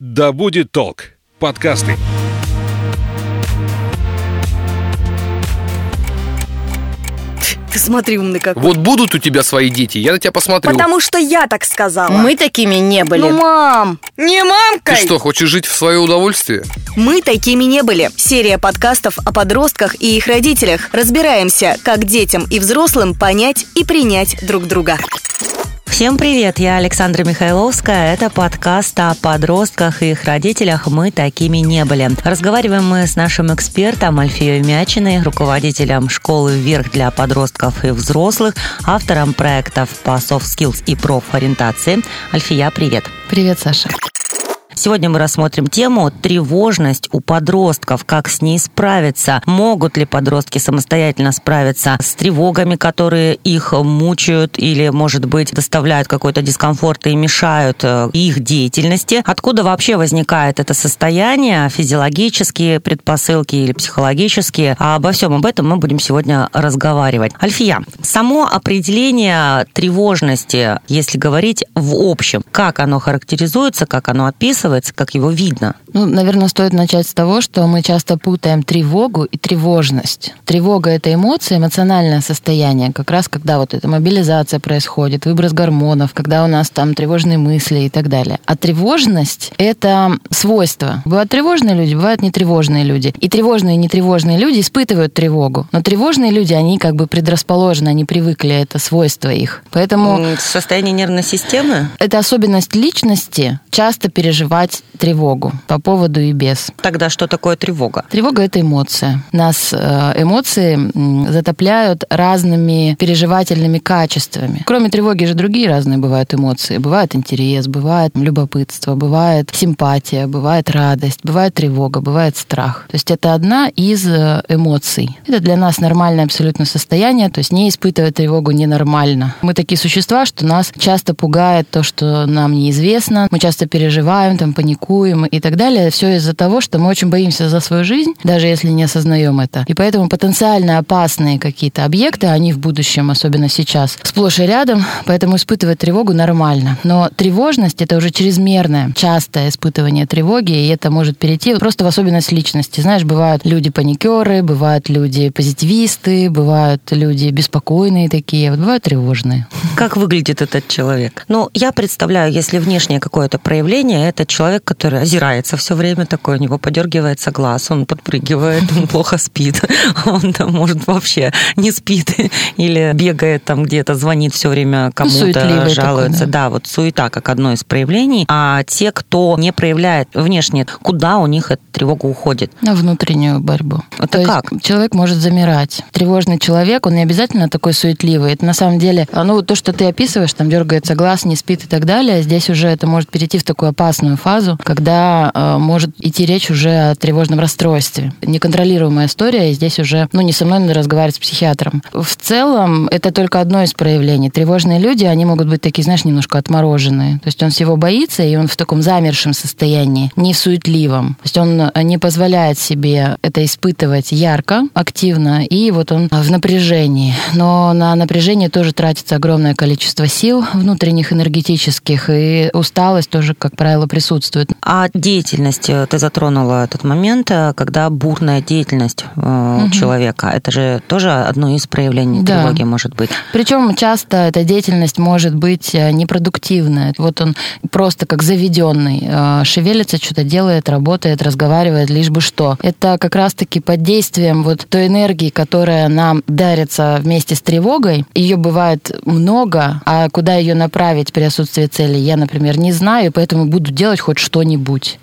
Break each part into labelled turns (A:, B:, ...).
A: Да будет толк. Подкасты.
B: Ты смотри, умный какой.
C: Вот будут у тебя свои дети, я на тебя посмотрю.
B: Потому что я так сказала.
D: Мы такими не были.
B: Ну, мам, не
C: Ты
B: мамкой.
C: что, хочешь жить в свое удовольствие?
B: Мы такими не были. Серия подкастов о подростках и их родителях. Разбираемся, как детям и взрослым понять и принять друг друга.
E: Всем привет, я Александра Михайловская. Это подкаст о подростках и их родителях «Мы такими не были». Разговариваем мы с нашим экспертом Альфией Мячиной, руководителем школы «Вверх» для подростков и взрослых, автором проектов по soft skills и профориентации. Альфия, привет.
D: Привет, Саша.
E: Сегодня мы рассмотрим тему тревожность у подростков, как с ней справиться. Могут ли подростки самостоятельно справиться с тревогами, которые их мучают или, может быть, доставляют какой-то дискомфорт и мешают э, их деятельности? Откуда вообще возникает это состояние? Физиологические предпосылки или психологические? А обо всем об этом мы будем сегодня разговаривать. Альфия, само определение тревожности, если говорить в общем, как оно характеризуется, как оно описывается, как его видно?
D: Ну, наверное, стоит начать с того, что мы часто путаем тревогу и тревожность. Тревога – это эмоция, эмоциональное состояние. Как раз когда вот эта мобилизация происходит, выброс гормонов, когда у нас там тревожные мысли и так далее. А тревожность – это свойство. Бывают тревожные люди, бывают нетревожные люди. И тревожные и нетревожные люди испытывают тревогу. Но тревожные люди, они как бы предрасположены, они привыкли, это свойство их. Поэтому
E: Состояние нервной системы?
D: это особенность личности часто переживать тревогу по поводу и без.
E: Тогда что такое тревога?
D: Тревога – это эмоция. Нас э, эмоции затопляют разными переживательными качествами. Кроме тревоги же другие разные бывают эмоции. Бывает интерес, бывает любопытство, бывает симпатия, бывает радость, бывает тревога, бывает страх. То есть это одна из э, эмоций. Это для нас нормальное абсолютно состояние, то есть не испытывать тревогу ненормально. Мы такие существа, что нас часто пугает то, что нам неизвестно. Мы часто переживаем, там, паникуем и так далее. Все из-за того, что мы очень боимся за свою жизнь, даже если не осознаем это. И поэтому потенциально опасные какие-то объекты, они в будущем, особенно сейчас, сплошь и рядом, поэтому испытывать тревогу нормально. Но тревожность — это уже чрезмерное, частое испытывание тревоги, и это может перейти просто в особенность личности. Знаешь, бывают люди-паникеры, бывают люди-позитивисты, бывают люди беспокойные такие, вот бывают тревожные.
E: Как выглядит этот человек? Ну, я представляю, если внешнее какое-то проявление, это человек, который озирается все время такой, у него подергивается глаз, он подпрыгивает, он плохо спит, он там, может, вообще не спит или бегает там где-то, звонит все время кому-то,
D: суетливый
E: жалуется.
D: такой, да.
E: да, вот суета как одно из проявлений. А те, кто не проявляет внешне, куда у них эта тревога уходит?
D: На внутреннюю борьбу.
E: Это
D: То
E: как?
D: Человек может замирать. Тревожный человек, он не обязательно такой суетливый. Это на самом деле, а, ну, то, что ты описываешь, там дергается глаз, не спит и так далее, здесь уже это может перейти в такую опасную фазу, когда э, может идти речь уже о тревожном расстройстве. Неконтролируемая история, и здесь уже, ну, не со мной надо разговаривать с психиатром. В целом, это только одно из проявлений. Тревожные люди, они могут быть такие, знаешь, немножко отмороженные. То есть он всего боится, и он в таком замершем состоянии, не суетливом. То есть он э, не позволяет себе это испытывать ярко, активно, и вот он в напряжении. Но на напряжение тоже тратится огромное количество сил внутренних, энергетических, и усталость тоже, как правило, присутствует присутствует.
E: А деятельность, э, ты затронула этот момент, э, когда бурная деятельность э, у человека, это же тоже одно из проявлений
D: Да.
E: тревоги может быть.
D: Причем часто эта деятельность может быть непродуктивная. Вот он просто как заведенный, шевелится, что-то делает, работает, разговаривает, лишь бы что. Это как раз-таки под действием вот той энергии, которая нам дарится вместе с тревогой. Ее бывает много, а куда ее направить при отсутствии цели, я, например, не знаю, поэтому буду делать хоть что-нибудь.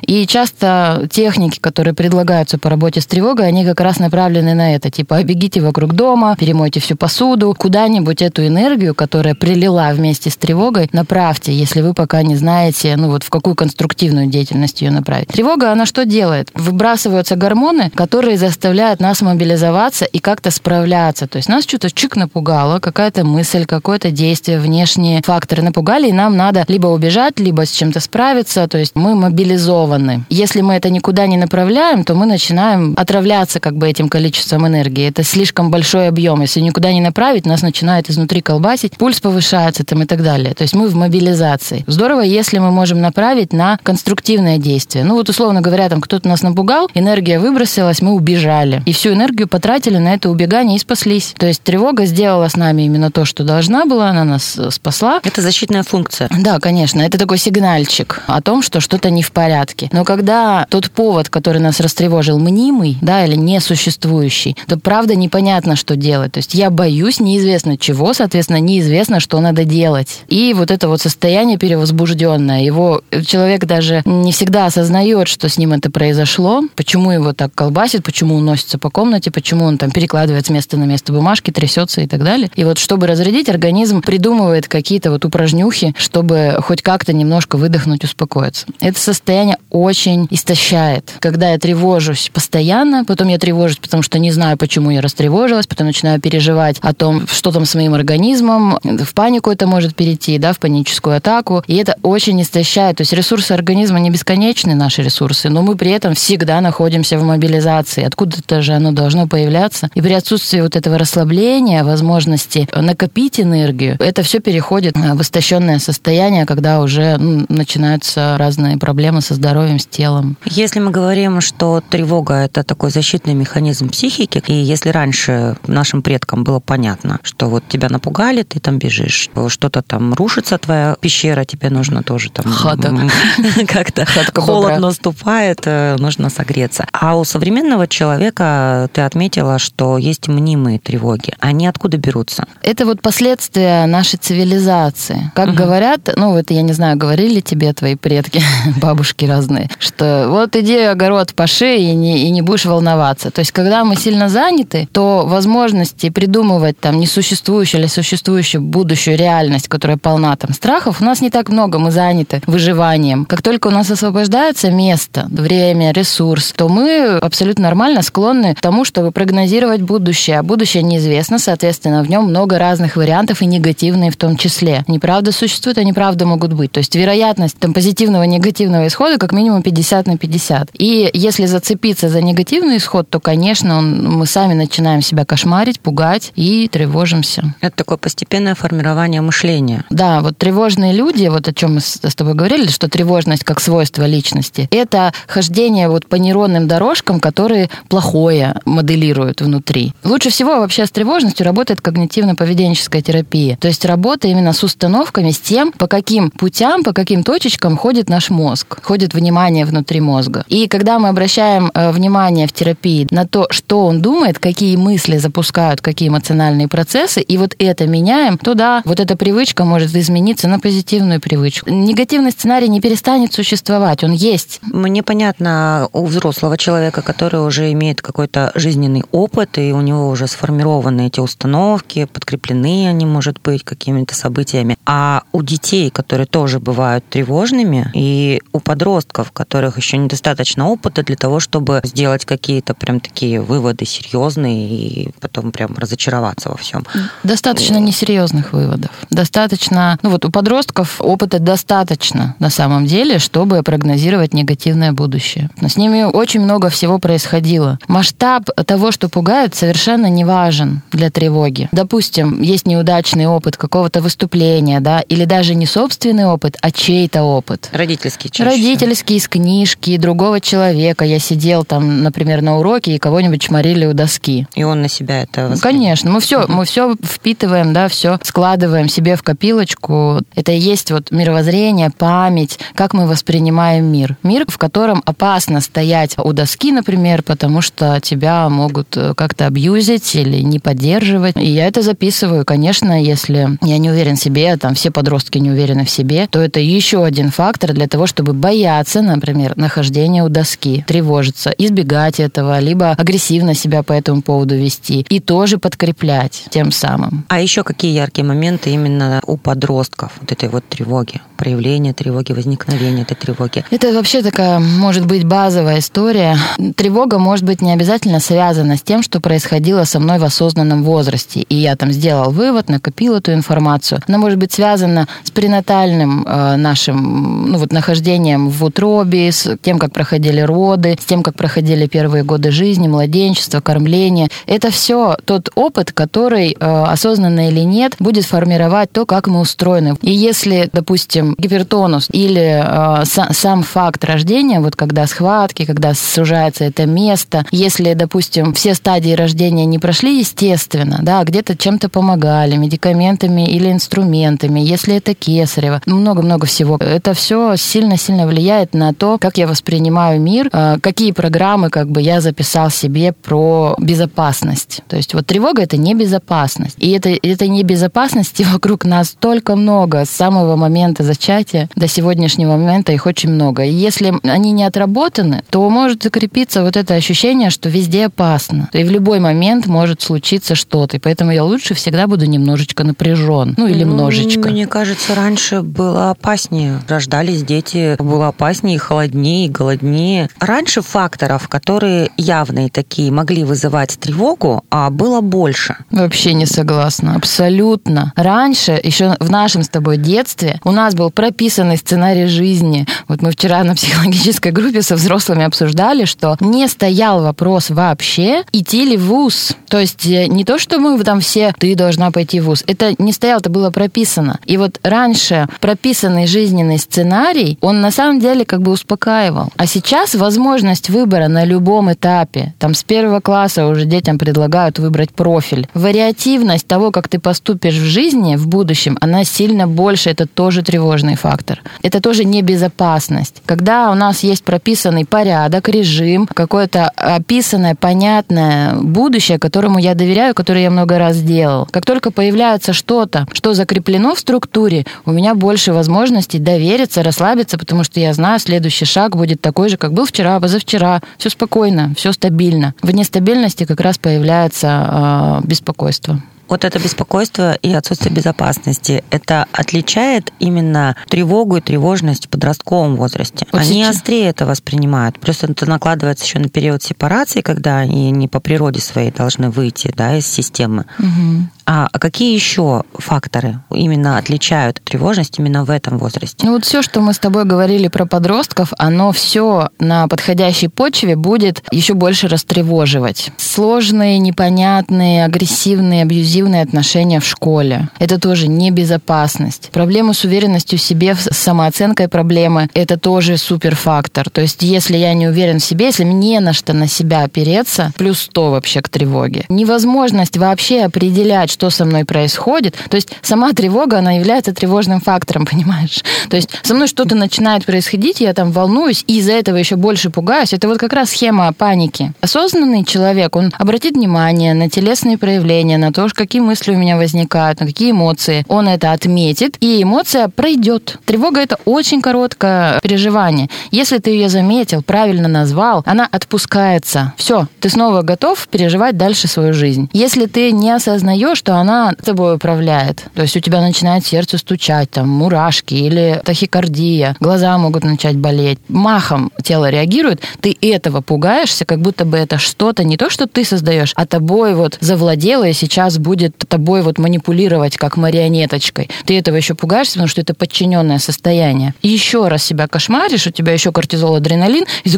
D: И часто техники, которые предлагаются по работе с тревогой, они как раз направлены на это. Типа, обегите вокруг дома, перемойте всю посуду, куда-нибудь эту энергию, которая прилила вместе с тревогой, направьте, если вы пока не знаете, ну вот в какую конструктивную деятельность ее направить. Тревога, она что делает? Выбрасываются гормоны, которые заставляют нас мобилизоваться и как-то справляться. То есть нас что-то чик напугало, какая-то мысль, какое-то действие, внешние факторы напугали, и нам надо либо убежать, либо с чем-то справиться. То есть мы мобилизованы. Если мы это никуда не направляем, то мы начинаем отравляться как бы этим количеством энергии. Это слишком большой объем. Если никуда не направить, нас начинает изнутри колбасить, пульс повышается там и так далее. То есть мы в мобилизации. Здорово, если мы можем направить на конструктивное действие. Ну вот условно говоря, там кто-то нас напугал, энергия выбросилась, мы убежали. И всю энергию потратили на это убегание и спаслись. То есть тревога сделала с нами именно то, что должна была, она нас э, спасла.
E: Это защитная функция.
D: Да, конечно, это такой сигнальчик о том, что что-то не в порядке. Но когда тот повод, который нас растревожил, мнимый, да, или несуществующий, то правда непонятно, что делать. То есть я боюсь неизвестно чего, соответственно, неизвестно, что надо делать. И вот это вот состояние перевозбужденное, его человек даже не всегда осознает, что с ним это произошло, почему его так колбасит, почему он носится по комнате, почему он там перекладывает с места на место бумажки, трясется и так далее. И вот чтобы разрядить, организм придумывает какие-то вот упражнюхи, чтобы хоть как-то немножко выдохнуть, успокоиться. Это состояние очень истощает. Когда я тревожусь постоянно, потом я тревожусь, потому что не знаю, почему я растревожилась, потом начинаю переживать о том, что там с моим организмом, в панику это может перейти, да, в паническую атаку, и это очень истощает. То есть ресурсы организма не бесконечны, наши ресурсы, но мы при этом всегда находимся в мобилизации. Откуда-то же оно должно появляться. И при отсутствии вот этого расслабления, возможности накопить энергию, это все переходит в истощенное состояние, когда уже ну, начинаются разные проблемы со здоровьем, с телом.
E: Если мы говорим, что тревога – это такой защитный механизм психики, и если раньше нашим предкам было понятно, что вот тебя напугали, ты там бежишь, что-то там рушится, твоя пещера, тебе нужно тоже там...
D: Хата.
E: Как-то холод наступает, э, нужно согреться. А у современного человека ты отметила, что есть мнимые тревоги. Они откуда берутся?
D: Это вот последствия нашей цивилизации. Как угу. говорят, ну вот я не знаю, говорили тебе твои предки, бабушки разные, что вот иди огород паши и не, и не будешь волноваться. То есть когда мы сильно заняты, то возможности придумывать там несуществующую или существующую будущую реальность, которая полна там страхов, у нас не так много, мы заняты выживанием. Как только у нас освобождается место, время, ресурс, то мы абсолютно нормально склонны к тому, чтобы прогнозировать будущее. А будущее неизвестно, соответственно, в нем много разных вариантов и негативные в том числе. Неправда существует, а неправда могут быть. То есть вероятность там, позитивного и негативного исхода как минимум 50 на 50. И если зацепиться за негативный исход, то, конечно, он, мы сами начинаем себя кошмарить, пугать и тревожимся.
E: Это такое постепенное формирование мышления.
D: Да, вот тревожные люди, вот о чем мы с тобой говорили, что тревожность как свойство личности, это хождение вот по нейронным дорожкам, которые плохое моделируют внутри. Лучше всего вообще с тревожностью работает когнитивно-поведенческая терапия. То есть работа именно с установками, с тем, по каким путям, по каким точечкам ходит наш мозг, ходит внимание внутри мозга. И когда мы обращаем э, внимание в терапии на то, что он думает, какие мысли запускают, какие эмоциональные процессы, и вот это меняем, то да, вот эта привычка может измениться на позитивную привычку. Негативный сценарий не перестанет существовать, он есть.
E: Мне понятно у взрослого человека, который уже имеет какой-то жизненный опыт, и у него уже сформированы эти установки, подкреплены они, может быть, какими-то событиями. А у детей, которые тоже бывают тревожными, и у подростков, которых еще недостаточно опыта для того, чтобы сделать какие-то прям такие выводы серьезные и потом прям разочароваться во всем.
D: Достаточно несерьезных выводов. Достаточно, ну вот у подростков опыта достаточно на самом деле, чтобы прогнозировать негативное будущее. Но с ними очень много всего происходило. Масштаб того, что пугает, совершенно не важен для тревоги. Допустим, есть неудачный опыт какого-то выступления, да, или даже не собственный опыт, а чей-то опыт.
E: Родительский чаще.
D: Родительский, из книжки, другого человека. Я сидел там, например, на уроке, и кого-нибудь чморили у доски.
E: И он на себя это воспринимает.
D: Конечно. Мы все, мы все впитываем, да, все складываем себе в копилочку. Это и есть вот мировоззрение, память, как мы воспринимаем мир. Мир, в котором опасно стоять у доски, например, потому что тебя могут э, как-то абьюзить или не поддерживать. И я это записываю. Конечно, если я не уверен в себе, там все подростки не уверены в себе, то это еще один фактор для того, чтобы бояться, например, нахождения у доски, тревожиться, избегать этого, либо агрессивно себя по этому поводу вести и тоже подкреплять тем самым.
E: А еще какие яркие моменты именно у подростков вот этой вот тревоги? Проявление тревоги, возникновение этой тревоги?
D: Это вообще такая, может быть, базовая история. Тревога может быть не обязательно связана с тем, что происходило со мной в осознанном возрасте. И я там сделал вывод, накопил эту информацию. Она может быть связана с пренатальным э, нашим, ну вот, нахождением ощущением в утробе, с тем, как проходили роды, с тем, как проходили первые годы жизни, младенчество, кормление. Это все тот опыт, который, э, осознанно или нет, будет формировать то, как мы устроены. И если, допустим, гипертонус или э, сам факт рождения, вот когда схватки, когда сужается это место, если, допустим, все стадии рождения не прошли естественно, да, где-то чем-то помогали, медикаментами или инструментами, если это кесарево, много-много всего. Это все сильно-сильно влияет на то, как я воспринимаю мир, э, какие программы как бы я записал себе про безопасность. То есть вот тревога это небезопасность. И это, это небезопасности вокруг нас столько много с самого момента зачатия до сегодняшнего момента их очень много. И если они не отработаны, то может закрепиться вот это ощущение, что везде опасно. И в любой момент может случиться что-то. И поэтому я лучше всегда буду немножечко напряжен. Ну или немножечко.
E: Мне кажется, раньше было опаснее. Рождались дети, было опаснее, холоднее, голоднее. Раньше факторов, которые явные такие, могли вызывать тревогу, а было больше.
D: Вообще не согласна. Абсолютно. Раньше, еще в нашем с тобой детстве, у нас был прописанный сценарий жизни. Вот мы вчера на психологической группе со взрослыми обсуждали, что не стоял вопрос вообще, идти ли в ВУЗ. То есть э, не то, что мы там все, ты должна пойти в ВУЗ. Это не стояло, это было прописано. И вот раньше прописанный жизненный сценарий, он на самом деле как бы успокаивал. А сейчас возможность выбора на любом этапе, там с первого класса уже детям предлагают выбрать профиль. Вариативность того, как ты поступишь в жизни в будущем, она сильно больше, это тоже тревожный фактор. Это тоже небезопасность. Когда у нас есть прописанный порядок, режим, какое-то описанное, понятное будущее, которому я доверяю, которое я много раз делал. Как только появляется что-то, что закреплено в структуре, у меня больше возможностей довериться, расслабиться, потому что я знаю, следующий шаг будет такой же, как был вчера, позавчера. Все спокойно, все стабильно. В нестабильности как раз появляется э, беспокойство.
E: Вот это беспокойство и отсутствие безопасности, это отличает именно тревогу и тревожность в подростковом возрасте. Вот они сейчас... острее это воспринимают. Плюс это накладывается еще на период сепарации, когда они не по природе своей должны выйти да, из системы. Угу. А какие еще факторы именно отличают тревожность именно в этом возрасте?
D: Ну вот все, что мы с тобой говорили про подростков, оно все на подходящей почве будет еще больше растревоживать. Сложные, непонятные, агрессивные, абьюзивные отношения в школе. Это тоже небезопасность. Проблемы с уверенностью в себе, с самооценкой проблемы, это тоже суперфактор. То есть если я не уверен в себе, если мне на что на себя опереться, плюс 100 вообще к тревоге. Невозможность вообще определять, что со мной происходит. То есть сама тревога, она является тревожным фактором, понимаешь? То есть со мной что-то начинает происходить, я там волнуюсь, и из-за этого еще больше пугаюсь. Это вот как раз схема паники. Осознанный человек, он обратит внимание на телесные проявления, на то, какие мысли у меня возникают, на какие эмоции. Он это отметит, и эмоция пройдет. Тревога – это очень короткое переживание. Если ты ее заметил, правильно назвал, она отпускается. Все, ты снова готов переживать дальше свою жизнь. Если ты не осознаешь, что она тобой управляет. То есть у тебя начинает сердце стучать, там, мурашки или тахикардия, глаза могут начать болеть. Махом тело реагирует, ты этого пугаешься, как будто бы это что-то не то, что ты создаешь, а тобой вот завладело и сейчас будет тобой вот манипулировать как марионеточкой. Ты этого еще пугаешься, потому что это подчиненное состояние. Еще раз себя кошмаришь, у тебя еще кортизол, адреналин, и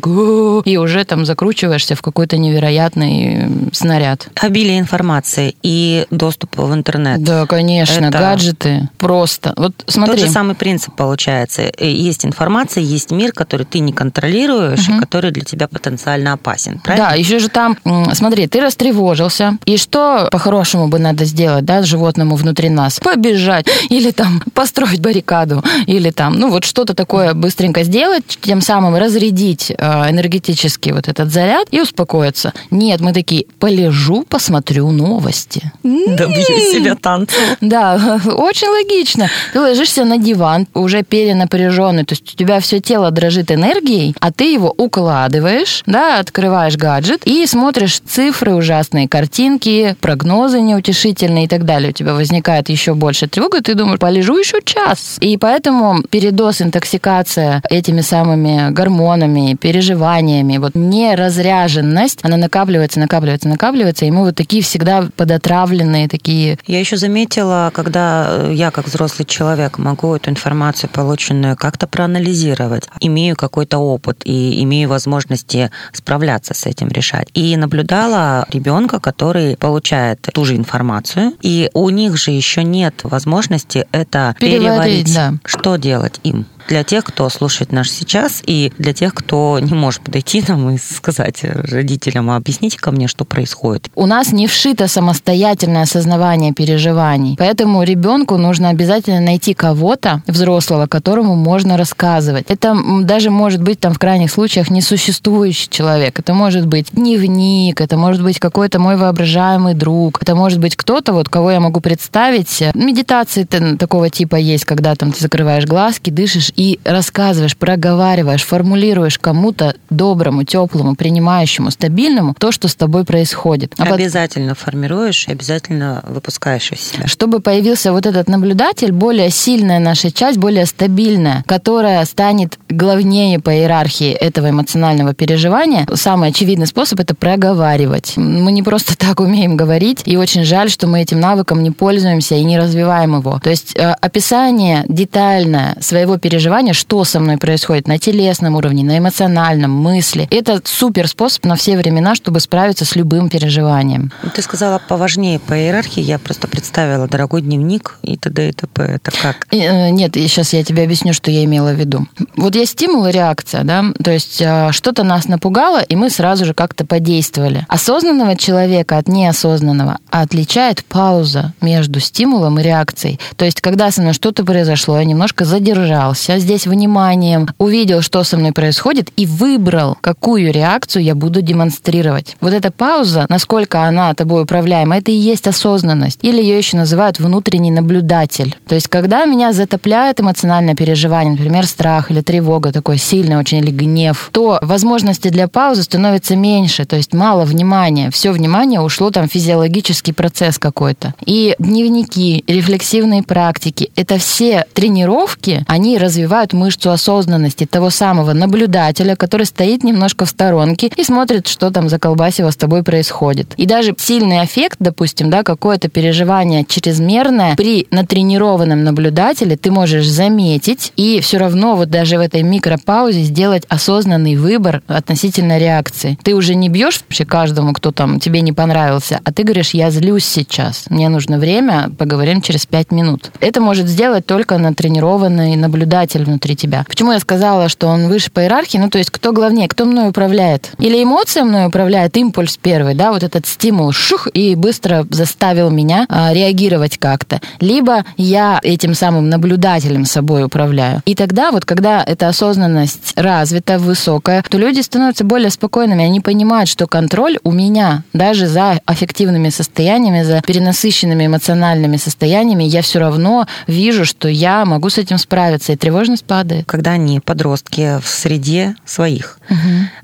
D: и уже там закручиваешься в какой-то невероятный снаряд.
E: Обилие информации и доступ доступа в интернет.
D: Да, конечно, это... гаджеты просто. Вот смотри.
E: Тот же самый принцип получается. Э, есть информация, есть мир, который ты не контролируешь, угу. и который для тебя потенциально опасен. Правильно?
D: Да, еще же там, смотри, ты растревожился, и что по-хорошему бы надо сделать, да, животному внутри нас? Побежать, или там построить баррикаду, или там, ну вот что-то такое быстренько сделать, тем самым разрядить э, энергетически вот этот заряд и успокоиться. Нет, мы такие, полежу, посмотрю новости.
E: Да добью себя танцем.
D: Да, очень логично. Ты ложишься на диван, уже перенапряженный, то есть у тебя все тело дрожит энергией, а ты его укладываешь, да, открываешь гаджет и смотришь цифры ужасные, картинки, прогнозы неутешительные и так далее. У тебя возникает еще больше тревога, ты думаешь, полежу еще час. И поэтому передоз, интоксикация этими самыми гормонами, переживаниями, вот неразряженность, она накапливается, накапливается, накапливается, и мы вот такие всегда подотравленные, такие.
E: Я еще заметила, когда э, я как взрослый человек могу эту информацию, полученную, как-то проанализировать, имею какой-то опыт и имею возможности справляться с этим, решать. И наблюдала ребенка, который получает ту же информацию, и у них же еще нет возможности это
D: Переварить,
E: переварить.
D: да.
E: Что делать им? Для тех, кто слушает нас сейчас, и для тех, кто не может подойти нам и сказать родителям, а объясните ко мне, что происходит.
D: У нас не вшито самостоятельное осознавание переживаний, поэтому ребенку нужно обязательно найти кого-то взрослого, которому можно рассказывать. Это даже может быть там в крайних случаях несуществующий человек. Это может быть дневник, это может быть какой-то мой воображаемый друг, это может быть кто-то, вот кого я могу представить. Медитации такого типа есть, когда там ты закрываешь глазки, дышишь и рассказываешь, проговариваешь, формулируешь кому-то доброму, теплому, принимающему, стабильному то, что с тобой происходит. А
E: обязательно формируешь и обязательно выпускаешь из себя.
D: чтобы появился вот этот наблюдатель, более сильная наша часть, более стабильная, которая станет главнее по иерархии этого эмоционального переживания, самый очевидный способ это проговаривать. Мы не просто так умеем говорить, и очень жаль, что мы этим навыком не пользуемся и не развиваем его. То есть э, описание детальное своего переживания, что со мной происходит на телесном уровне, на эмоциональном, мысли, это супер способ на все времена, чтобы справиться с любым переживанием.
E: Ты сказала поважнее по иерархии, я просто представила дорогой дневник и т.д. и т.п. Это как?
D: Э, Нет, сейчас я тебе объясню, что я имела в виду. Вот есть стимул и реакция, да, то есть э, что-то нас напугало, и мы сразу же как-то подействовали. Осознанного человека от неосознанного отличает пауза между стимулом и реакцией. То есть, когда со мной что-то произошло, я немножко задержался здесь вниманием, увидел, что со мной происходит, и выбрал, какую реакцию я буду демонстрировать. Вот эта пауза, насколько она тобой управляема, это и есть осознанность. Или ее еще называют внутренний наблюдатель. То есть, когда меня затопляет эмоциональное переживание, например, страх или тревога такой сильный очень, или гнев, то возможности для паузы становится меньше, то есть мало внимания. Все внимание ушло там физиологический процесс какой-то. И дневники, рефлексивные практики, это все тренировки, они развивают мышцу осознанности того самого наблюдателя, который стоит немножко в сторонке и смотрит, что там за колбасево с тобой происходит. И даже сильный эффект, допустим, да, какое-то переживание чрезмерное при натренированном наблюдателе ты можешь заметить и все равно вот даже в этой микропаузе сделать осознанный выбор относительно реакции. Ты уже не бьешь вообще каждому, кто там тебе не понравился, а ты говоришь, я злюсь сейчас, мне нужно время, поговорим через пять минут. Это может сделать только натренированный наблюдатель внутри тебя. Почему я сказала, что он выше по иерархии? Ну, то есть, кто главнее, кто мной управляет? Или эмоция мной управляет, импульс первый, да, вот этот стимул, шух, и быстро заставил меня а, реагировать как-то. Либо я этим самым наблюдателем собой управляю. И тогда вот, когда эта осознанность развита, высокая, то люди становятся более спокойными, они понимают, что контроль у меня, даже за аффективными состояниями, за перенасыщенными эмоциональными состояниями, я все равно вижу, что я могу с этим справиться, и тревожность падает.
E: Когда они подростки в среде своих,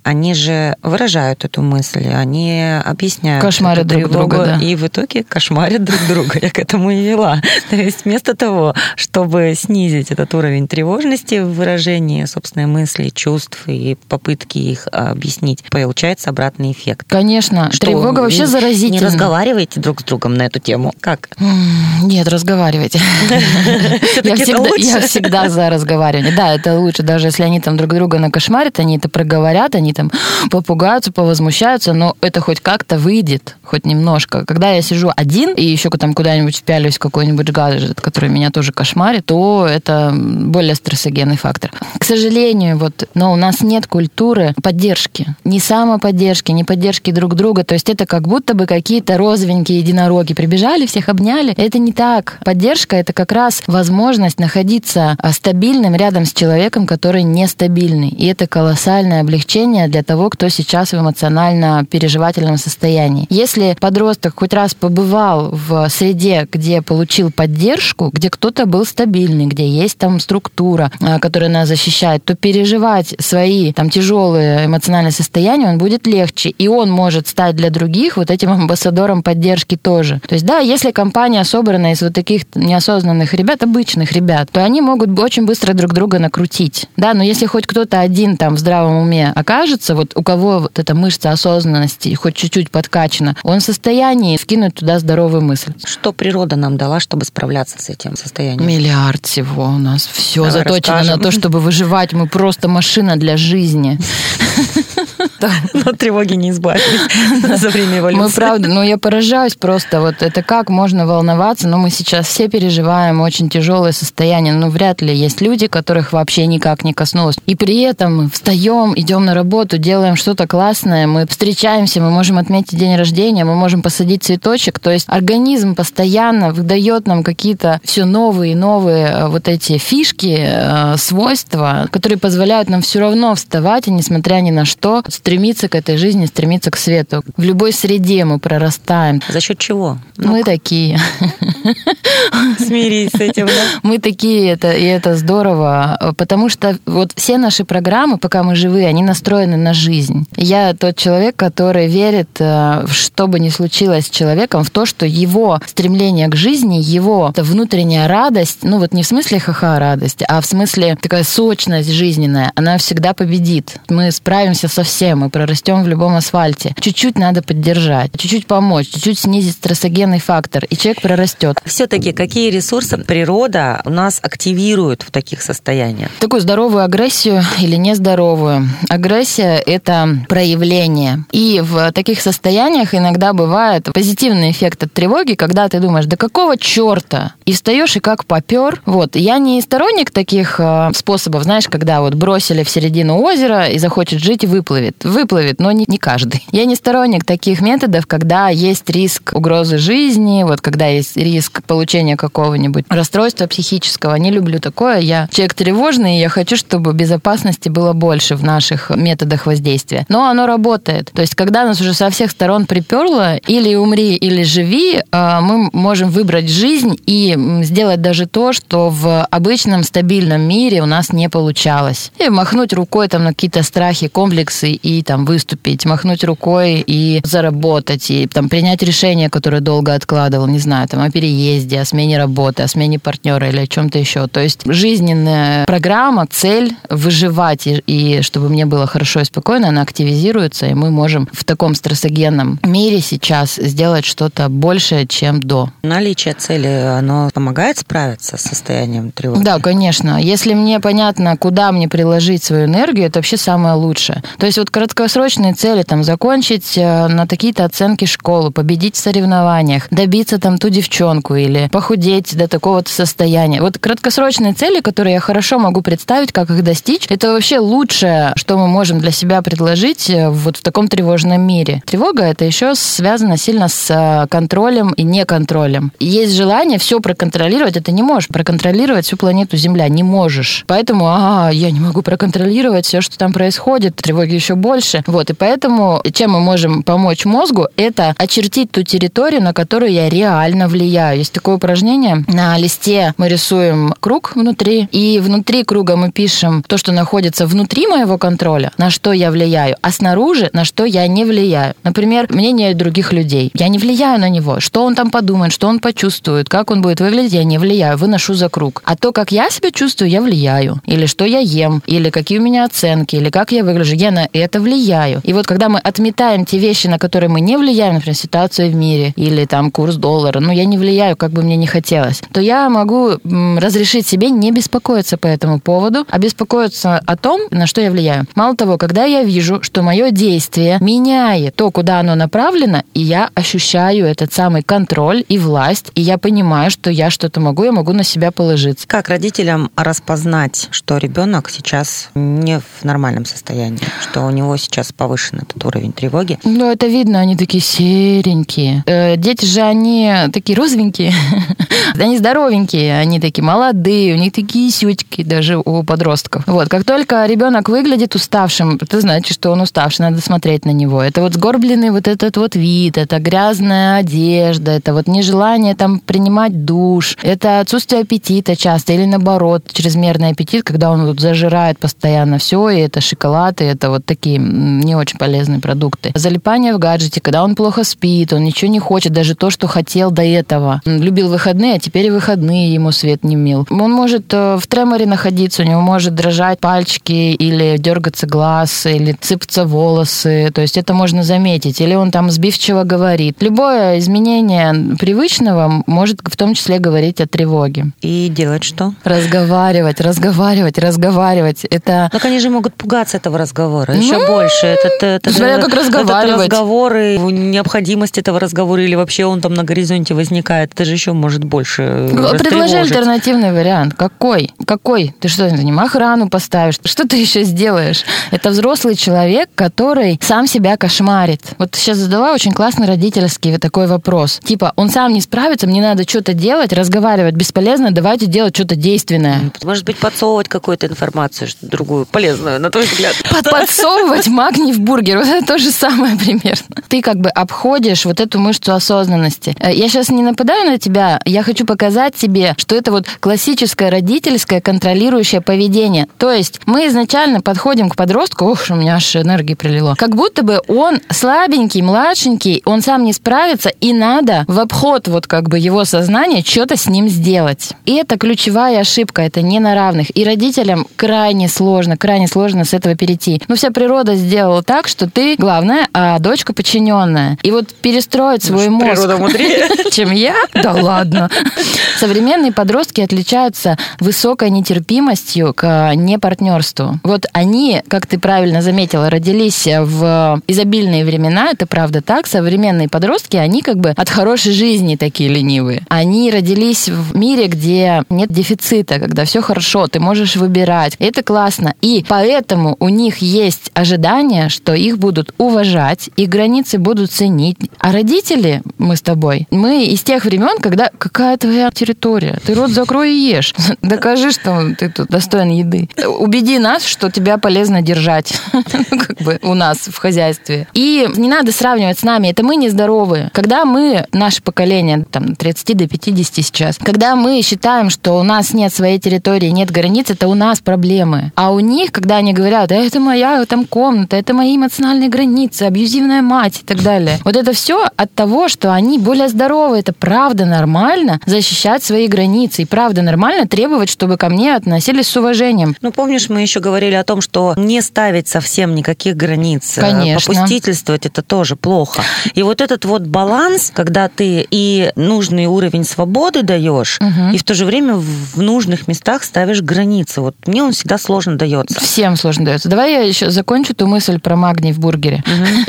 E: они же выражают эту мысль, они объясняют
D: Кошмарят друг друга, да.
E: и в итоге кошмарят друг друга. Я к этому и вела. То есть вместо того, чтобы снизить этот уровень тревожности в выражении собственной мысли, чувств и попытки их объяснить, получается обратный эффект.
D: Конечно,
E: Что,
D: тревога вообще заразительна.
E: Не разговариваете друг с другом на эту тему? Как?
D: Нет, разговаривайте. Я всегда, я всегда за разговаривание. Да, это лучше, даже если они там друг друга накошмарят, они это проговорят, они там попугаются, повозмущаются, но это хоть как-то выйдет, хоть немножко. Когда я сижу один и еще там куда-нибудь впялюсь в какой-нибудь гаджет, который меня тоже кошмарит, то это более стрессогенный фактор. К сожалению, вот, но у нас нет культуры поддержки. Ни самоподдержки, ни поддержки друг друга. То есть это как будто бы какие-то розовенькие единороги прибежали, всех обняли. Это не так. Поддержка — это как раз возможность находиться а, стабильным рядом с человеком, который нестабильный. И это колоссальное облегчение для того, кто сейчас в эмоционально-переживательном состоянии. Если подросток хоть раз побывал в среде, где получил поддержку, где кто-то был стабильный, где есть там структура, а, которая нас защищает, то переживать свои там тяжелые эмоциональные состояния он будет легче. И он может стать для других вот этим амбассадором поддержки тоже. То есть, да, если компания собрана из вот таких неосознанных ребят, обычных ребят, то они могут очень быстро друг друга накрутить. Да, но если хоть кто-то один там в здравом уме окажется, движется, вот у кого вот эта мышца осознанности хоть чуть-чуть подкачана, он в состоянии вкинуть туда здоровую мысль.
E: Что природа нам дала, чтобы справляться с этим состоянием?
D: Миллиард всего у нас. Все
E: Давай
D: заточено
E: расскажем.
D: на то, чтобы выживать. Мы просто машина для жизни.
E: Но от тревоги не избавились за время эволюции.
D: Мы правда, ну я поражаюсь просто, вот это как можно волноваться, но мы сейчас все переживаем очень тяжелое состояние, ну вряд ли есть люди, которых вообще никак не коснулось. И при этом встаем, идем на работу, делаем что-то классное, мы встречаемся, мы можем отметить день рождения, мы можем посадить цветочек, то есть организм постоянно выдает нам какие-то все новые и новые э, вот эти фишки, э, свойства, которые позволяют нам все равно вставать и, несмотря ни на что, стремиться к этой жизни, стремиться к свету. В любой среде мы прорастаем.
E: За счет чего?
D: Мы такие.
E: Смирись с этим, да?
D: Мы такие, это, и это здорово, потому что вот все наши программы, пока мы живы, они настроены на жизнь. Я тот человек, который верит, э, что бы ни случилось с человеком, в то, что его стремление к жизни, его внутренняя радость, ну вот не в смысле ха-ха радость, а в смысле такая сочность жизненная, она всегда победит. Мы справимся со всем, мы прорастем в любом асфальте. Чуть-чуть надо поддержать, чуть-чуть помочь, чуть-чуть снизить стрессогенный фактор, и человек прорастет.
E: Все-таки какие ресурсы природа у нас активирует в таких состояниях?
D: Такую здоровую агрессию или нездоровую. Агрессия – это проявление. И в таких состояниях иногда бывает позитивный эффект от тревоги, когда ты думаешь, да какого черта? И встаешь и как попер. Вот. Я не сторонник таких э, способов, знаешь, когда вот бросили в середину озера и захочет жить выплывет. Выплывет, но не, не каждый. Я не сторонник таких методов, когда есть риск угрозы жизни, вот когда есть риск получения какого-нибудь расстройства психического. Не люблю такое. Я человек тревожный, и я хочу, чтобы безопасности было больше в наших методах воздействия. Но оно работает. То есть, когда нас уже со всех сторон приперло, или умри, или живи, э, мы можем выбрать жизнь и сделать даже то, что в обычном стабильном мире у нас не получалось. И махнуть рукой там на какие-то страхи, комплексы и там выступить, махнуть рукой и заработать, и там принять решение, которое долго откладывал, не знаю, там о переезде, о смене работы, о смене партнера или о чем-то еще. То есть жизненная программа, цель выживать и, и чтобы мне было хорошо и спокойно, она активизируется, и мы можем в таком стрессогенном мире сейчас сделать что-то большее, чем до.
E: Наличие цели, оно помогает справиться с состоянием тревоги?
D: Да, конечно. Если мне понятно, куда мне приложить свою энергию, это вообще самое лучшее. То есть вот краткосрочные цели, там, закончить э, на такие-то оценки школу, победить в соревнованиях, добиться там ту девчонку или похудеть до такого-то состояния. Вот краткосрочные цели, которые я хорошо могу представить, как их достичь, это вообще лучшее, что мы можем для себя предложить э, вот в таком тревожном мире. Тревога это еще связано сильно с э, контролем и неконтролем. Есть желание все проконтролировать, это не можешь проконтролировать всю планету Земля, не можешь. Поэтому, а, я не могу проконтролировать все, что там происходит, тревоги еще больше. Вот, и поэтому, чем мы можем помочь мозгу, это очертить ту территорию, на которую я реально влияю. Есть такое упражнение, на листе мы рисуем круг внутри, и внутри круга мы пишем то, что находится внутри моего контроля, на что я влияю, а снаружи, на что я не влияю. Например, мнение других людей. Я не влияю на него. Что он там подумает, что он почувствует, как он будет выглядеть, я не влияю, выношу за круг. А то, как я себя чувствую, я влияю. Или что я ем, или какие у меня оценки, или как я выгляжу, я на это влияю. И вот когда мы отметаем те вещи, на которые мы не влияем, например, ситуация в мире, или там курс доллара, ну я не влияю, как бы мне не хотелось, то я могу разрешить себе не беспокоиться по этому поводу, а беспокоиться о том, на что я влияю. Мало того, когда я вижу, что мое действие меняет то, куда оно направлено, и я ощущаю этот самый контроль и власть, и я понимаю, что я что-то могу, я могу на себя положиться.
E: Как родителям распознать, что ребенок сейчас не в нормальном состоянии, что у него сейчас повышен этот уровень тревоги?
D: Ну, это видно, они такие серенькие. Э, дети же, они такие розовенькие, они здоровенькие, они такие молодые, у них такие сючки даже у подростков. Вот, как только ребенок выглядит уставшим, это значит, что он уставший, надо смотреть на него. Это вот сгорбленный вот этот вот вид, это грязная одежда, это вот нежелание там принимать душ, это отсутствие аппетита часто или наоборот, чрезмерный аппетит, когда он вот зажирает постоянно все, и это шоколад, и это вот такие не очень полезные продукты. Залипание в гаджете, когда он плохо спит, он ничего не хочет, даже то, что хотел до этого. М, Любил выходные, а теперь и выходные ему свет не мил. Он может э, в треморе находиться, у него может дрожать пальчики, или дергаться глаз, или сыпаться волосы. То есть это можно заметить. Или он там сбивчиво говорит. Любое изменение привычного может в том числе говорить о тревоге.
E: И делать что?
D: Разговаривать, разговаривать, разговаривать. Это
E: Так они же могут пугаться этого разговора еще
D: Ну,
E: больше. Это, это,
D: смотря как разговаривать.
E: Этот разговор и необходимость этого разговора или вообще он там на горизонте возникает, это же еще может больше
D: Предложи альтернативный вариант. Какой? Какой? Ты что, за ним охрану поставишь? Что ты еще сделаешь? Это взрослый человек, который сам себя кошмарит. Вот сейчас задала очень классный родительский такой вопрос. Типа, он сам не справится, мне надо что-то делать, разговаривать бесполезно, давайте делать что-то действенное.
E: Может быть, подсовывать какую-то информацию, что другую, полезную, на твой взгляд.
D: Под- подсовывать магний в бургер. Вот это то же самое примерно. Ты как бы обходишь вот эту мышцу осознанности. Э, Я сейчас не нападаю на тебя, я хочу показать тебе, что это вот классическое родительское контролирующее поведение. То есть мы изначально подходим к подростку, ох, у меня аж энергии прилило, как будто бы он слабенький, младшенький, он сам не справится, и надо в обход вот как бы его сознания что-то с ним сделать. И это ключевая ошибка, это не на равных. И родителям крайне сложно, крайне сложно с этого перейти. Но вся природа сделала так, что ты главная, а дочка подчиненная. И вот перестроить свой мозг,
E: природа мудрее.
D: чем я, да ладно. Современные подростки отличаются высокой нетерпимостью к непартнерству. Вот они, как ты правильно заметила, родились в изобильные времена, это правда так. Современные подростки, они как бы от хорошей жизни такие ленивые. Они родились в мире, где нет дефицита, когда все хорошо, ты можешь выбирать. Это классно. И поэтому у них есть ожидание, что их будут уважать, их границы будут ценить. А родители, мы с тобой, мы из тех времен, когда какая твоя территория? Ты рот закрой и ешь. Докажи, что ты тут достоин еды. Убеди нас, что тебя полезно держать Ну, как бы у нас в хозяйстве. И не надо сравнивать с нами. Это мы нездоровые. Когда мы, наше поколение, там, от 30 до 50 сейчас, когда мы считаем, что у нас нет своей территории, нет границ, это у нас проблемы. А у них, когда они говорят, «Да это моя там комната, это мои эмоциональные границы, абьюзивная мать и так далее. Вот это все от того, что они более здоровы. Это правда нормально защищать свои границы. И правда нормально требовать, чтобы ко мне относились с уважением.
E: Ну, помнишь, мы еще говорили о том, что не ставить совсем никаких границ. э,
D: Конечно.
E: Попустительствовать это тоже плохо. И вот этот вот баланс, когда ты и нужный уровень свободы даешь, и в то же время в нужных местах ставишь границы. Вот мне он всегда сложно дается.
D: Всем сложно дается. Давай я еще закончу ту мысль про магний в бургере.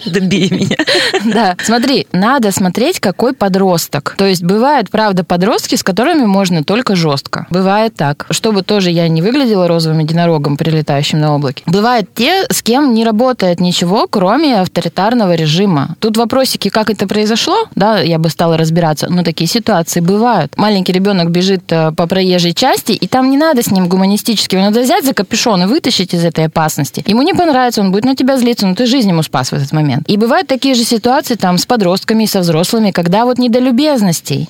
E: Добей меня.
D: Да, смотри, надо смотреть, какой подросток. То есть бывают, правда, подростки, с которыми можно только жестко. Бывает так. Чтобы тоже я не выглядела розовым единорогом, прилетающим на облаке. Бывают те, с кем не работает ничего, кроме авторитарного режима. Тут вопросики, как это произошло, да, я бы стала разбираться, но такие ситуации бывают. Маленький ребенок бежит э, по проезжей части, и там не надо с ним гуманистически, его надо взять за капюшон и вытащить из этой опасности. Ему не понравится, он будет на тебя злиться, но ты жизнь ему спас в этот момент. И бывают такие же ситуации там с подростками и со взрослыми, когда вот не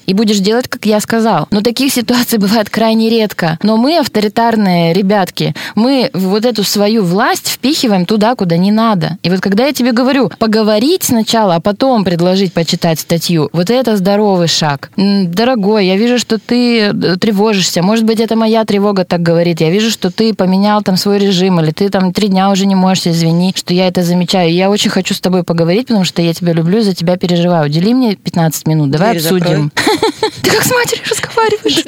D: и будешь делать, как я сказал. Но таких ситуаций бывает крайне редко. Но мы, авторитарные ребятки, мы вот эту свою власть впихиваем туда, куда не надо. И вот когда я тебе говорю, поговорить сначала, а потом предложить почитать статью, вот это здоровый шаг. Дорогой, я вижу, что ты э, тревожишься. Может быть, это моя тревога так говорит. Я вижу, что ты поменял там свой режим, или ты там три дня уже не можешь, извини, что я это замечаю. Я очень хочу с тобой поговорить, потому что я тебя люблю, за тебя переживаю. Удели мне 15 минут, давай
E: Дверь
D: обсудим. Ты как с матерью разговариваешь?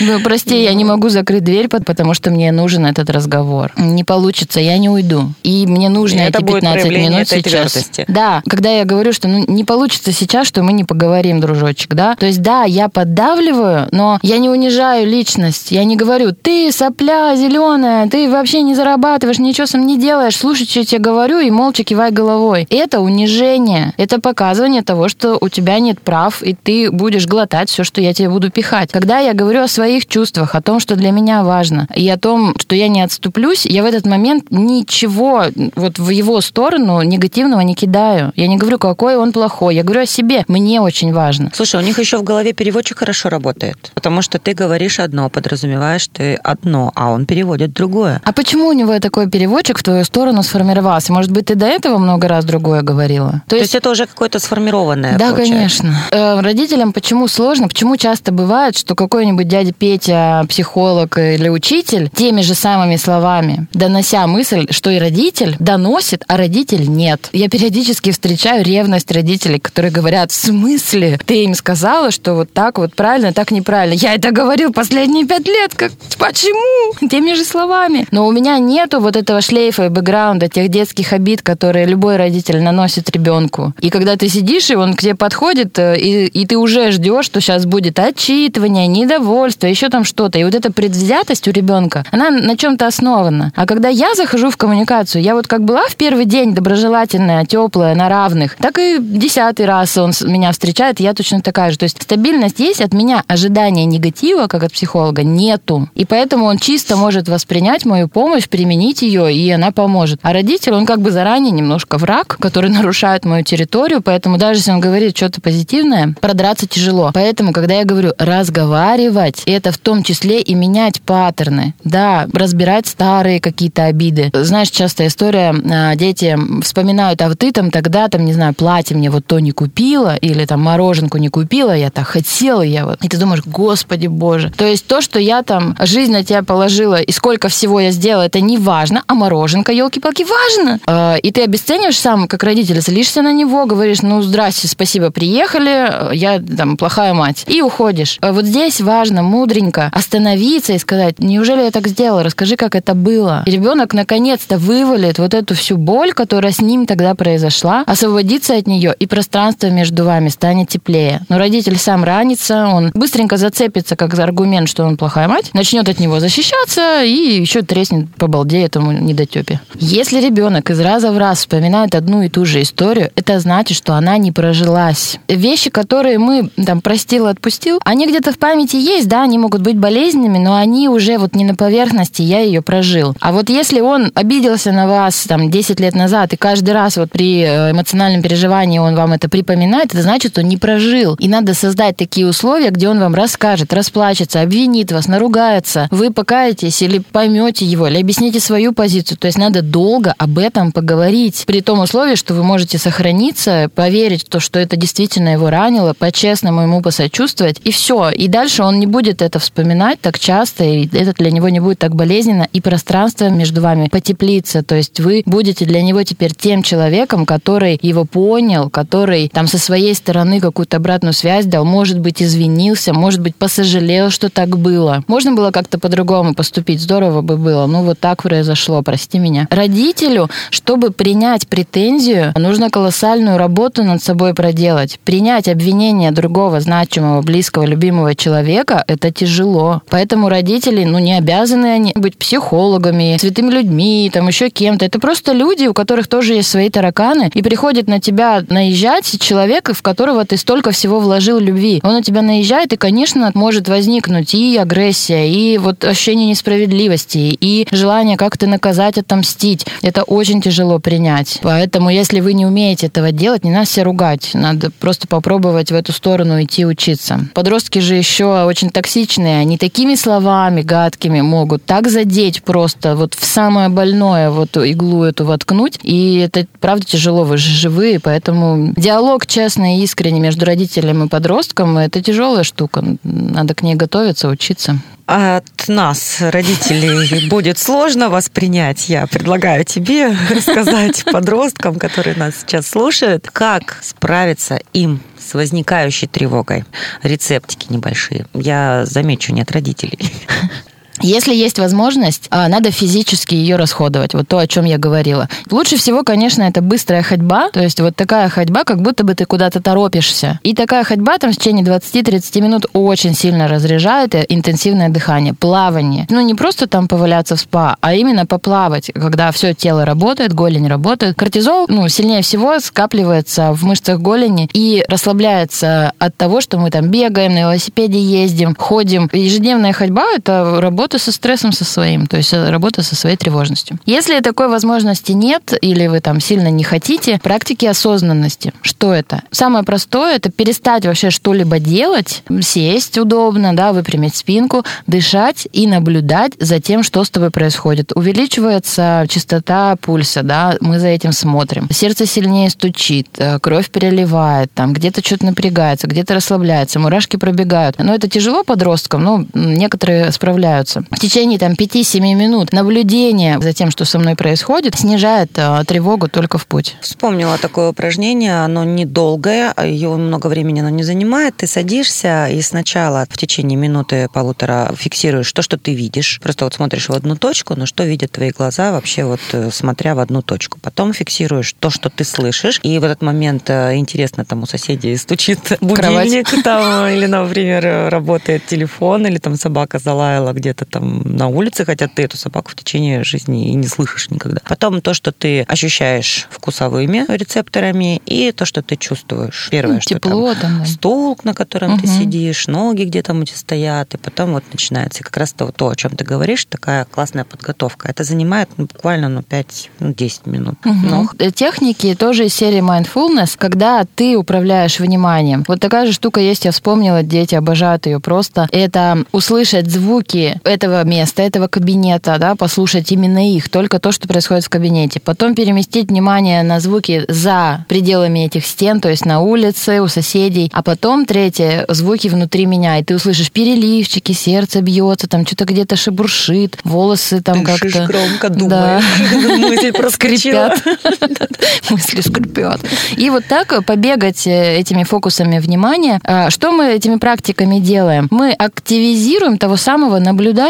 D: Ну, прости, я не могу закрыть дверь, пот- потому что мне нужен этот разговор. Не получится, я не уйду. И мне нужно
E: Это
D: эти
E: будет
D: 15
E: проявление
D: минут сейчас.
E: твердости.
D: Да, когда я говорю, что ну, не получится сейчас, что мы не поговорим, дружочек, да. То есть, да, я поддавливаю, но я не унижаю личность. Я не говорю, ты сопля зеленая, ты вообще не зарабатываешь, ничего сам не делаешь, слушай, что я тебе говорю, и молча кивай головой. Это унижение. Это показывание того, что у тебя нет прав, и ты будешь глотать все, что я тебе буду пихать. Когда я говорю о своих чувствах, о том, что для меня важно, и о том, что я не отступлюсь, я в этот момент ничего вот в его сторону негативного не кидаю. Я не говорю, какой он плохой. Я говорю о себе. Мне очень важно.
E: Слушай, у них еще в голове переводчик хорошо работает. Потому что ты говоришь одно, подразумеваешь ты одно, а он переводит другое.
D: А почему у него такой переводчик? в твою сторону сформировался. Может быть, ты до этого много раз другое говорила.
E: То, есть, это уже какое-то сформированное.
D: Да,
E: получается.
D: конечно. Э, Родителям почему сложно? Почему часто бывает, что какой-нибудь дядя Петя, психолог или учитель, теми же самыми словами, донося мысль, что и родитель, доносит, а родитель нет. Я периодически встречаю ревность родителей, которые говорят, в смысле? Ты им сказала, что вот так вот правильно, так неправильно. Я это говорил последние пять лет. Как, почему? Теми же словами. Но у меня нету вот этого шлейфа и бэкграунда, тех детских обид, которые любой родитель наносит ребенку. И когда ты сидишь, и он к тебе подходит, э, и, и ты уже ждешь, что сейчас будет отчитывание, недовольство, еще там что-то. И вот эта предвзятость у ребенка, она на чем-то основана. А когда я захожу в коммуникацию, я вот как была в первый день доброжелательная, теплая, на равных, так и десятый раз он меня встречает, и я точно такая же. То есть стабильность есть, от меня ожидания негатива, как от психолога, нету. И поэтому он чисто может воспринять мою помощь, применить ее, и она поможет. А родитель, он как бы заранее немножко враг, который нарушает мою территорию, поэтому даже если он говорит что-то позитивное, продраться тяжело. Поэтому, когда я говорю разговаривать, это в том числе и менять паттерны. Да, разбирать старые какие-то обиды. Знаешь, часто история, а, дети вспоминают, а вот ты там тогда, там, не знаю, платье мне вот то не купила, или там мороженку не купила, я так хотела, я вот. И ты думаешь, господи боже. То есть то, что я там жизнь на тебя положила и сколько всего я сделала, это не важно, а мороженка, елки-палки, важно. А, И ты обесцениваешь сам, как родитель, злишься на него, говоришь, ну, здрасте, спасибо, приехали, я там плохая мать. И уходишь. А Вот здесь важно мудренько остановиться и сказать, неужели я так сделала, расскажи, как это было. И ребенок наконец-то вывалит вот эту всю боль, которая с ним тогда произошла, освободиться от нее, и пространство между вами станет теплее. Но родитель сам ранится, он быстренько зацепится как за аргумент, что он плохая мать, начнет от него защищаться и еще треснет по балде этому недотепе. Если ребенок из раза в раз вспоминает одну и ту же историю, это значит, что она не прожилась. Вещи, которые мы там простил, отпустил, они где-то в памяти есть, да, они могут быть болезненными, но они уже вот не на поверхности, я ее прожил. А вот если он обиделся на вас там 10 лет назад, и каждый раз вот при э, эмоциональном переживании он вам это припоминает, это значит, он не прожил. И надо создать такие условия, где он вам расскажет, расплачется, обвинит вас, наругается. Вы покаетесь или поймете его, или объясните свою позицию. То есть надо долго об этом поговорить. При том условии, что вы можете сохраниться, поверить в то, что это действительно его ранило, по-честному ему посочувствовать, и все. И дальше он не будет это вспоминать так часто, и это для него не будет так болезненно, и пространство между вами потеплится. То есть вы будете для него теперь тем человеком, который его понял, который там со своей стороны какую-то обратную связь дал, может быть, извинился, может быть, посожалел, что так было. Можно было как-то по-другому поступить, здорово бы было. Ну, вот так произошло, прости меня. Родителю, чтобы принять претензию, нужно колоссальную работу над собой проделать. Принять обвинение другого значимого, близкого, любимого человека – это тяжело. Поэтому родители, ну, не обязаны они быть психологами, святыми людьми, там еще кем-то. Это просто люди, у которых тоже есть свои тараканы, и приходит на тебя наезжать человек, в которого ты столько всего вложил любви. Он на тебя наезжает, и, конечно, может возникнуть и агрессия, и вот ощущение несправедливости, и желание как-то наказать, отомстить. Это очень тяжело принять. Поэтому, если вы не умеете этого делать, не надо себя ругать. Надо просто попробовать в эту сторону идти учиться. Подростки же еще очень токсичные. Они такими словами гадкими могут так задеть просто вот в самое больное, вот иглу эту воткнуть. И это, правда, тяжело. Вы же живые, поэтому диалог честный и искренний между родителем и подростком – это тяжелая штука. Надо к ней готовиться, учиться.
E: От нас, родителей, будет сложно воспринять. Я предлагаю тебе рассказать подросткам, которые нас сейчас слушают, как справиться им с возникающей тревогой. Рецептики небольшие. Я замечу, нет родителей.
D: Если есть возможность, а, надо физически ее расходовать. Вот то, о чем я говорила. Лучше всего, конечно, это быстрая ходьба. То есть вот такая ходьба, как будто бы ты куда-то торопишься. И такая ходьба там в течение 20-30 минут очень сильно разряжает и интенсивное дыхание. Плавание. Ну, не просто там поваляться в спа, а именно поплавать, когда все тело работает, голень работает. Кортизол, ну, сильнее всего скапливается в мышцах голени и расслабляется от того, что мы там бегаем, на велосипеде ездим, ходим. Ежедневная ходьба – это работа работа со стрессом со своим, то есть работа со своей тревожностью. Если такой возможности нет, или вы там сильно не хотите, практики осознанности. Что это? Самое простое – это перестать вообще что-либо делать, сесть удобно, да, выпрямить спинку, дышать и наблюдать за тем, что с тобой происходит. Увеличивается частота пульса, да, мы за этим смотрим. Сердце сильнее стучит, э, кровь переливает, там где-то что-то напрягается, где-то расслабляется, мурашки пробегают. Но это тяжело подросткам, но некоторые справляются. В течение там 5-7 минут наблюдения за тем, что со мной происходит, снижает э, тревогу только в путь.
E: Вспомнила такое упражнение, оно недолгое, ее много времени оно не занимает. Ты садишься и сначала в течение минуты полутора фиксируешь то, что ты видишь. Просто вот смотришь в одну точку, но что видят твои глаза вообще вот э, смотря в одну точку. Потом фиксируешь то, что ты слышишь. И в этот момент э, интересно, там у соседей стучит будильник там, или, например, работает телефон, или там собака залаяла где-то там на улице, хотя ты эту собаку в течение жизни и не слышишь никогда. Потом то, что ты ощущаешь вкусовыми рецепторами, и то, что ты чувствуешь. Первое, ну, что
D: тепло,
E: там, там стул, на котором угу. ты сидишь, ноги где там у тебя стоят, и потом вот начинается как раз то, то, о чем ты говоришь, такая классная подготовка. Это занимает ну, буквально ну, 5-10 ну, минут.
D: Угу. Но... Техники тоже из серии mindfulness, когда ты управляешь вниманием. Вот такая же штука есть, я вспомнила, дети обожают ее просто. Это услышать звуки этого места, этого кабинета, да, послушать именно их, только то, что происходит в кабинете. Потом переместить внимание на звуки за пределами этих стен, то есть на улице, у соседей. А потом, третье, звуки внутри меня. И ты услышишь переливчики, сердце бьется, там что-то где-то шебуршит, волосы там как-то...
E: громко думаешь. Мысли
D: проскрипят. Мысли скрипят. И вот так побегать э, этими фокусами внимания. А, что мы этими практиками делаем? Мы активизируем того самого наблюдателя,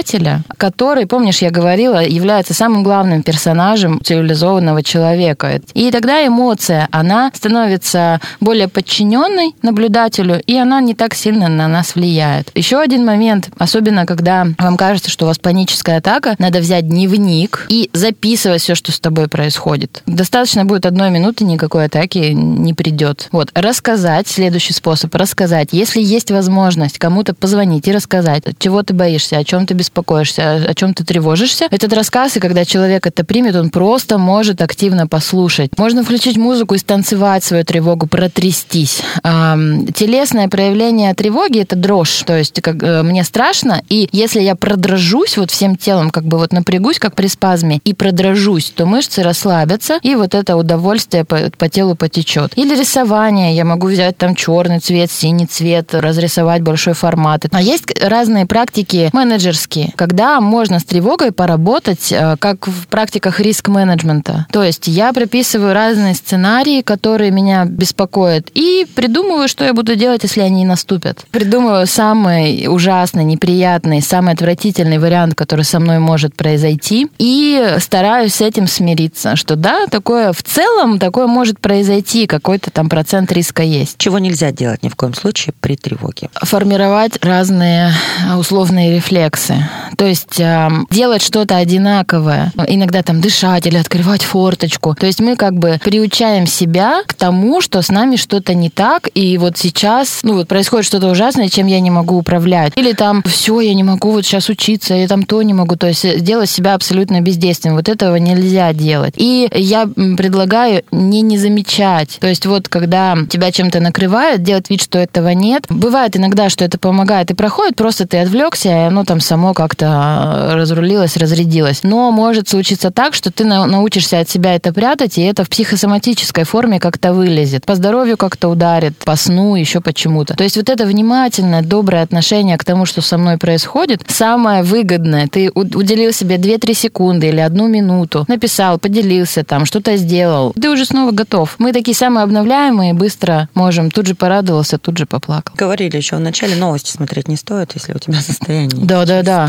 D: который, помнишь, я говорила, является самым главным персонажем цивилизованного человека. И тогда эмоция, она становится более подчиненной наблюдателю, и она не так сильно на нас влияет. Еще один момент, особенно когда вам кажется, что у вас паническая атака, надо взять дневник и записывать все, что с тобой происходит. Достаточно будет одной минуты, никакой атаки не придет. Вот, рассказать, следующий способ, рассказать. Если есть возможность кому-то позвонить и рассказать, чего ты боишься, о чем ты беспокоишься, о чем ты тревожишься, этот рассказ, и когда человек это примет, он просто может активно послушать. Можно включить музыку и станцевать свою тревогу, протрястись. Телесное проявление тревоги – это дрожь. То есть как, э, мне страшно, и если я продрожусь вот всем телом, как бы вот напрягусь, как при спазме, и продрожусь, то мышцы расслабятся, и вот это удовольствие по, по телу потечет. Или рисование. Я могу взять там черный цвет, синий цвет, разрисовать большой формат. А есть разные практики менеджерские, когда можно с тревогой поработать, э, как в практиках риск-менеджмента. То есть я прописываю разные сценарии, которые меня беспокоят, и придумываю, что я буду делать, если они наступят. Придумываю самый ужасный, неприятный, самый отвратительный вариант, который со мной может произойти, и стараюсь с этим смириться, что да, такое в целом такое может произойти, какой-то там процент риска есть.
E: Чего нельзя делать ни в коем случае при тревоге?
D: Формировать разные а, условные рефлексы. То есть э, делать что-то одинаковое. Иногда там дышать или открывать форточку. То есть мы как бы приучаем себя к тому, что с нами что-то не так, и вот сейчас, ну вот происходит что-то ужасное, чем я не могу управлять. Или там, все, я не могу вот сейчас учиться, я там то не могу. То есть делать себя абсолютно бездействием. Вот этого нельзя делать. И я предлагаю не не замечать. То есть вот когда тебя чем-то накрывает, делать вид, что этого нет. Бывает иногда, что это помогает и проходит, просто ты отвлекся, и оно там само как-то разрулилось, разрядилось. Но может случиться так, что ты научишься от себя это прятать, и это в психосоматической форме как-то вылезет. По здоровью как-то ударит, по сну, еще почему-то. То есть вот это внимательное, доброе отношение к тому, что со мной происходит, самое выгодное. Ты уделил себе 2-3 секунды или одну минуту, написал, поделился там, что-то сделал. Ты уже снова готов. Мы такие самые обновляемые, быстро можем. Тут же порадовался, тут же поплакал.
E: Говорили еще в начале, новости смотреть не стоит, если у тебя состояние
D: Да, да, да.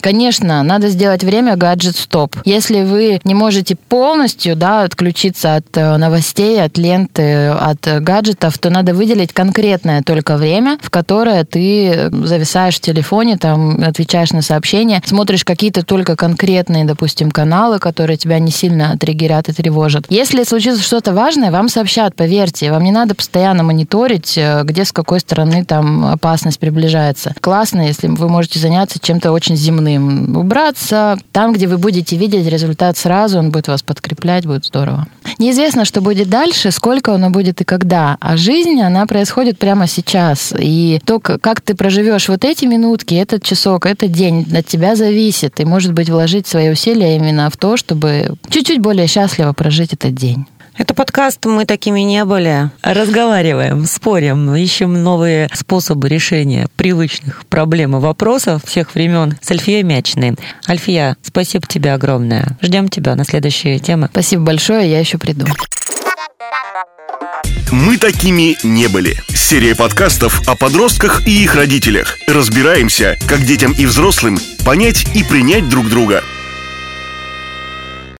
D: Конечно, надо сделать время гаджет стоп. Если вы не можете полностью да, отключиться от э, новостей, от ленты, от гаджетов, то надо выделить конкретное только время, в которое ты зависаешь в телефоне, там отвечаешь на сообщения, смотришь какие-то только конкретные, допустим, каналы, которые тебя не сильно триггерят и тревожат. Если случится что-то важное, вам сообщат, поверьте, вам не надо постоянно мониторить, э, где с какой стороны там опасность приближается. Классно, если вы можете заняться чем чем-то очень земным. Убраться там, где вы будете видеть результат сразу, он будет вас подкреплять, будет здорово. Неизвестно, что будет дальше, сколько оно будет и когда. А жизнь, она происходит прямо сейчас. И то, как ты проживешь вот эти минутки, этот часок, этот день, от тебя зависит. И, может быть, вложить свои усилия именно в то, чтобы чуть-чуть более счастливо прожить этот день.
E: Это подкаст «Мы такими не были». Разговариваем, спорим, ищем новые способы решения привычных проблем и вопросов всех времен с Альфией Мячной. Альфия, спасибо тебе огромное. Ждем тебя на следующие темы.
D: Спасибо большое, я еще приду.
A: «Мы такими не были». Серия подкастов о подростках и их родителях. Разбираемся, как детям и взрослым понять и принять друг друга –